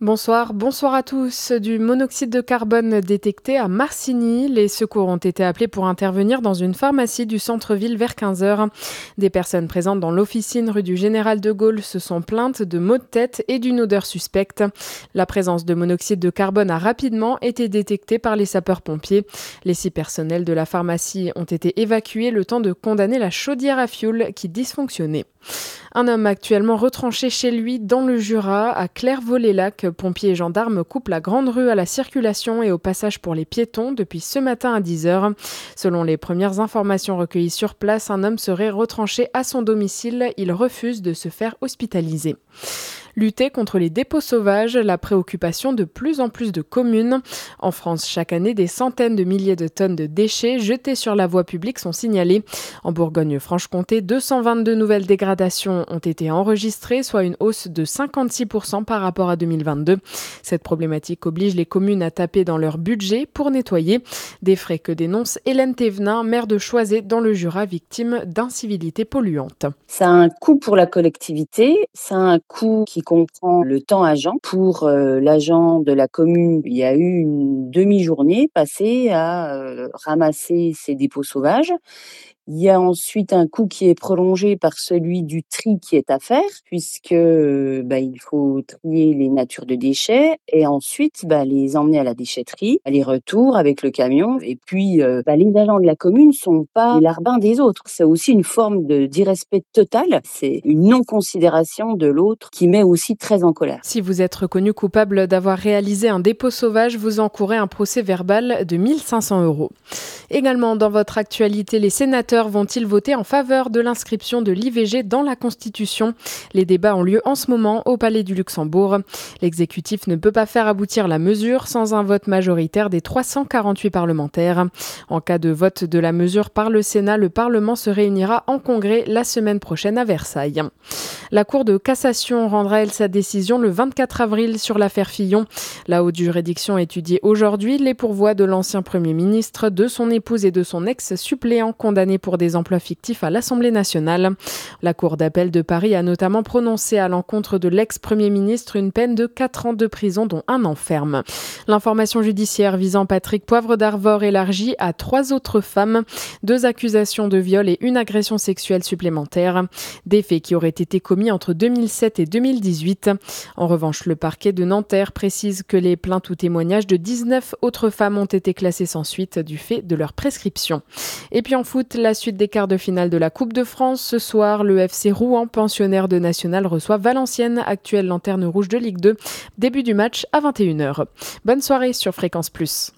Bonsoir, bonsoir à tous. Du monoxyde de carbone détecté à Marcigny. Les secours ont été appelés pour intervenir dans une pharmacie du centre-ville vers 15h. Des personnes présentes dans l'officine rue du Général de Gaulle se sont plaintes de maux de tête et d'une odeur suspecte. La présence de monoxyde de carbone a rapidement été détectée par les sapeurs-pompiers. Les six personnels de la pharmacie ont été évacués le temps de condamner la chaudière à fioul qui dysfonctionnait. Un homme actuellement retranché chez lui dans le Jura, à Clairvaux-les-Lacs. Pompiers et gendarmes coupent la grande rue à la circulation et au passage pour les piétons depuis ce matin à 10h. Selon les premières informations recueillies sur place, un homme serait retranché à son domicile. Il refuse de se faire hospitaliser. Lutter contre les dépôts sauvages, la préoccupation de plus en plus de communes. En France, chaque année, des centaines de milliers de tonnes de déchets jetés sur la voie publique sont signalés. En Bourgogne-Franche-Comté, 222 nouvelles dégradations ont été enregistrées, soit une hausse de 56% par rapport à 2022. Cette problématique oblige les communes à taper dans leur budget pour nettoyer. Des frais que dénonce Hélène Thévenin, maire de Choiset dans le Jura, victime d'incivilités polluantes. Ça a un coût pour la collectivité, ça a un coût qui comprend le temps agent. Pour euh, l'agent de la commune, il y a eu une demi-journée passée à euh, ramasser ces dépôts sauvages il y a ensuite un coût qui est prolongé par celui du tri qui est à faire, puisque bah, il faut trier les natures de déchets et ensuite bah, les emmener à la déchetterie, aller-retour avec le camion. Et puis, bah, les agents de la commune sont pas les larbins des autres. C'est aussi une forme d'irrespect total. C'est une non-considération de l'autre qui met aussi très en colère. Si vous êtes reconnu coupable d'avoir réalisé un dépôt sauvage, vous encourez un procès verbal de 1500 euros. Également dans votre actualité, les sénateurs vont-ils voter en faveur de l'inscription de l'IVG dans la Constitution? Les débats ont lieu en ce moment au Palais du Luxembourg. L'exécutif ne peut pas faire aboutir la mesure sans un vote majoritaire des 348 parlementaires. En cas de vote de la mesure par le Sénat, le Parlement se réunira en congrès la semaine prochaine à Versailles. La Cour de cassation rendra elle sa décision le 24 avril sur l'affaire Fillon. La haute juridiction étudie aujourd'hui les pourvois de l'ancien Premier ministre, de son épouse et de son ex-suppléant condamné pour pour des emplois fictifs à l'Assemblée nationale. La Cour d'appel de Paris a notamment prononcé à l'encontre de l'ex-premier ministre une peine de 4 ans de prison dont un an ferme. L'information judiciaire visant Patrick Poivre d'Arvor élargie à trois autres femmes, deux accusations de viol et une agression sexuelle supplémentaire, des faits qui auraient été commis entre 2007 et 2018. En revanche, le parquet de Nanterre précise que les plaintes ou témoignages de 19 autres femmes ont été classés sans suite du fait de leur prescription. Et puis en foot, la suite des quarts de finale de la Coupe de France. Ce soir, le FC Rouen, pensionnaire de National, reçoit Valenciennes, actuelle lanterne rouge de Ligue 2. Début du match à 21h. Bonne soirée sur Fréquence Plus.